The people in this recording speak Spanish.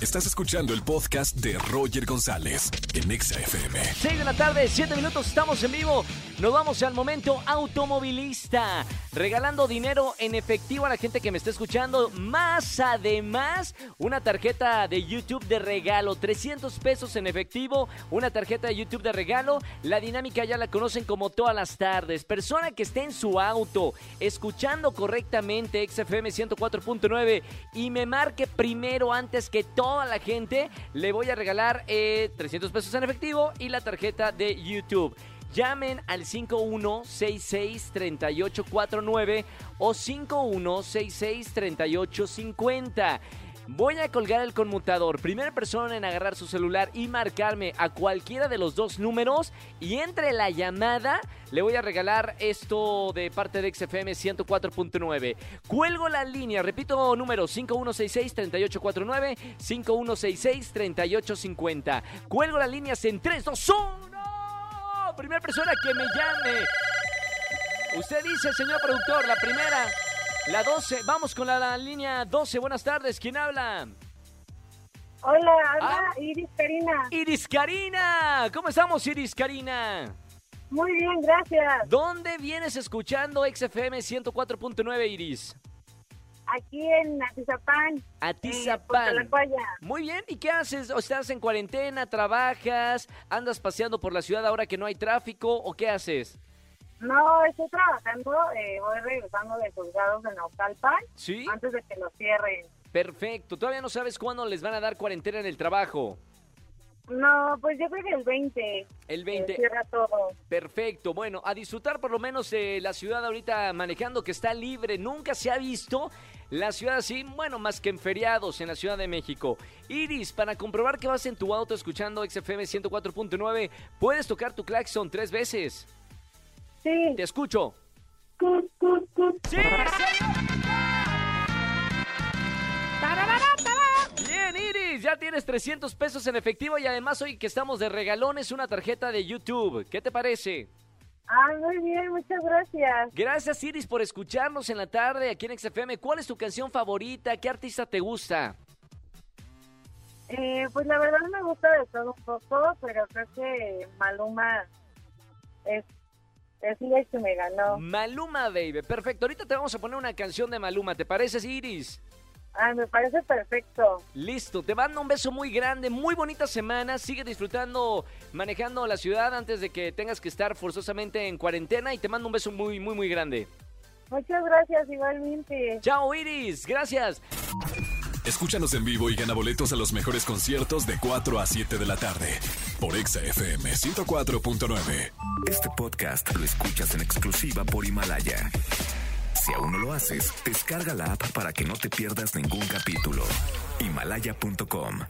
Estás escuchando el podcast de Roger González en Exa FM. 6 de la tarde, 7 minutos, estamos en vivo. Nos vamos al momento automovilista. Regalando dinero en efectivo a la gente que me está escuchando. Más además, una tarjeta de YouTube de regalo. 300 pesos en efectivo. Una tarjeta de YouTube de regalo. La dinámica ya la conocen como todas las tardes. Persona que esté en su auto, escuchando correctamente XFM 104.9 y me marque primero antes que toda la gente, le voy a regalar eh, 300 pesos en efectivo y la tarjeta de YouTube. Llamen al 5166-3849 o 5166-3850. Voy a colgar el conmutador. Primera persona en agarrar su celular y marcarme a cualquiera de los dos números. Y entre la llamada le voy a regalar esto de parte de XFM 104.9. Cuelgo la línea. Repito número 5166-3849, 5166-3850. Cuelgo las líneas en 3, 2, 1 primera persona que me llame. Usted dice, señor productor, la primera, la 12. Vamos con la, la línea 12. Buenas tardes. ¿Quién habla? Hola, habla Ah. Iris Karina. Iris Karina. ¿Cómo estamos, Iris Karina? Muy bien, gracias. ¿Dónde vienes escuchando XFM 104.9, Iris? Aquí en Atizapán. Atizapán. Eh. Muy bien, ¿y qué haces? ¿O ¿Estás en cuarentena? ¿Trabajas? ¿Andas paseando por la ciudad ahora que no hay tráfico? ¿O qué haces? No, estoy trabajando. Eh, voy regresando de juzgados de Naucalpan ¿Sí? antes de que lo cierren. Perfecto. ¿Todavía no sabes cuándo les van a dar cuarentena en el trabajo? No, pues yo creo que el 20. El eh, 20. cierra todo. Perfecto, bueno, a disfrutar por lo menos eh, la ciudad ahorita manejando que está libre. Nunca se ha visto la ciudad así, bueno, más que en feriados en la Ciudad de México. Iris, para comprobar que vas en tu auto escuchando XFM 104.9, puedes tocar tu claxon tres veces. Sí. Te escucho. Cut, cut, cut. ¡Sí, señor! Bien, Iris, ya tienes 300 pesos en efectivo y además hoy que estamos de regalones una tarjeta de YouTube. ¿Qué te parece? Ah, muy bien, muchas gracias. Gracias Iris por escucharnos en la tarde aquí en XFM. ¿Cuál es tu canción favorita? ¿Qué artista te gusta? Eh, pues la verdad me gusta de todo un poco, pero creo que Maluma es, es la que me ganó. Maluma, baby. Perfecto. Ahorita te vamos a poner una canción de Maluma. ¿Te parece, Iris? Ah, me parece perfecto. Listo. Te mando un beso muy grande. Muy bonita semana. Sigue disfrutando manejando la ciudad antes de que tengas que estar forzosamente en cuarentena. Y te mando un beso muy, muy, muy grande. Muchas gracias igualmente. Chao, Iris. Gracias. Escúchanos en vivo y gana boletos a los mejores conciertos de 4 a 7 de la tarde por Exa FM 104.9. Este podcast lo escuchas en exclusiva por Himalaya. Si aún no lo haces, descarga la app para que no te pierdas ningún capítulo. Himalaya.com.